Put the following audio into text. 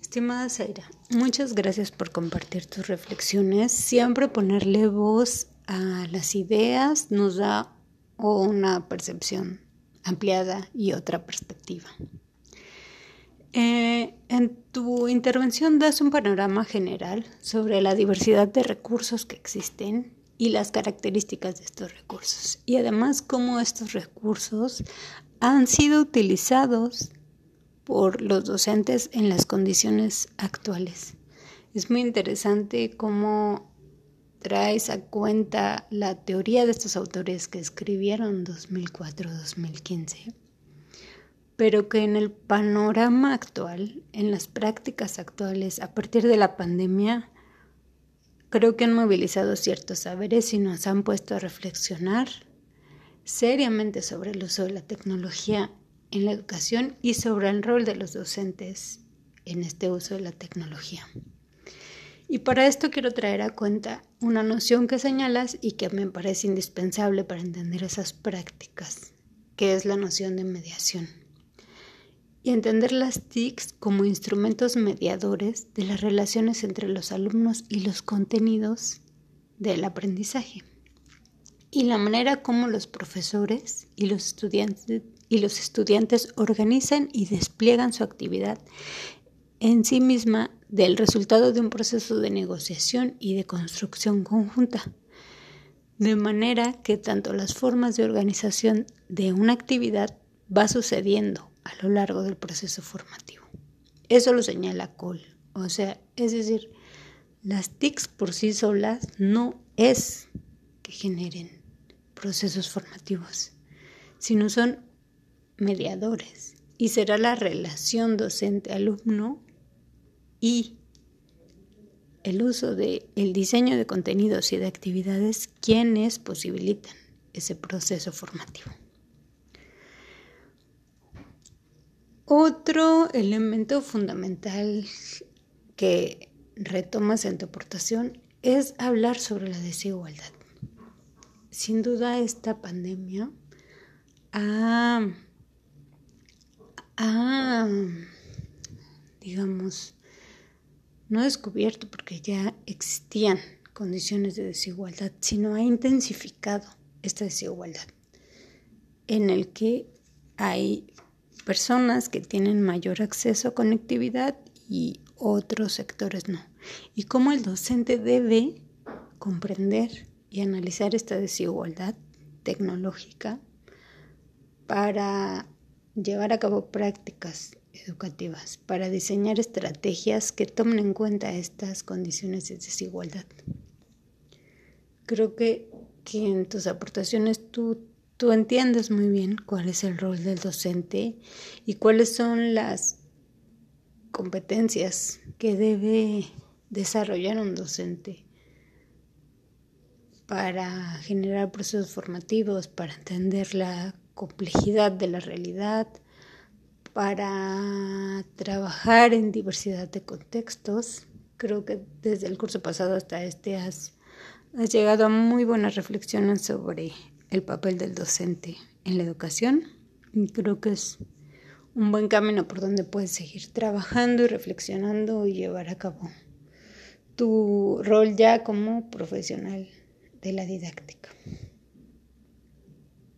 Estimada Zaira, muchas gracias por compartir tus reflexiones. Siempre ponerle voz a las ideas nos da una percepción ampliada y otra perspectiva. Eh, en tu intervención das un panorama general sobre la diversidad de recursos que existen y las características de estos recursos y además cómo estos recursos han sido utilizados por los docentes en las condiciones actuales. Es muy interesante cómo traes a cuenta la teoría de estos autores que escribieron 2004-2015, pero que en el panorama actual, en las prácticas actuales, a partir de la pandemia, creo que han movilizado ciertos saberes y nos han puesto a reflexionar seriamente sobre el uso de la tecnología en la educación y sobre el rol de los docentes en este uso de la tecnología. Y para esto quiero traer a cuenta una noción que señalas y que me parece indispensable para entender esas prácticas, que es la noción de mediación. Y entender las TICs como instrumentos mediadores de las relaciones entre los alumnos y los contenidos del aprendizaje. Y la manera como los profesores y los estudiantes y los estudiantes organizan y despliegan su actividad en sí misma del resultado de un proceso de negociación y de construcción conjunta, de manera que tanto las formas de organización de una actividad va sucediendo a lo largo del proceso formativo. Eso lo señala Cole, o sea, es decir, las TICs por sí solas no es que generen procesos formativos, sino son mediadores y será la relación docente-alumno y el uso del el diseño de contenidos y de actividades quienes posibilitan ese proceso formativo. Otro elemento fundamental que retomas en tu aportación es hablar sobre la desigualdad. Sin duda esta pandemia ha ha, digamos, no descubierto porque ya existían condiciones de desigualdad, sino ha intensificado esta desigualdad en el que hay personas que tienen mayor acceso a conectividad y otros sectores no. Y cómo el docente debe comprender y analizar esta desigualdad tecnológica para llevar a cabo prácticas educativas para diseñar estrategias que tomen en cuenta estas condiciones de desigualdad. Creo que, que en tus aportaciones tú, tú entiendes muy bien cuál es el rol del docente y cuáles son las competencias que debe desarrollar un docente para generar procesos formativos, para entender la complejidad de la realidad, para trabajar en diversidad de contextos. Creo que desde el curso pasado hasta este has, has llegado a muy buenas reflexiones sobre el papel del docente en la educación y creo que es un buen camino por donde puedes seguir trabajando y reflexionando y llevar a cabo tu rol ya como profesional de la didáctica.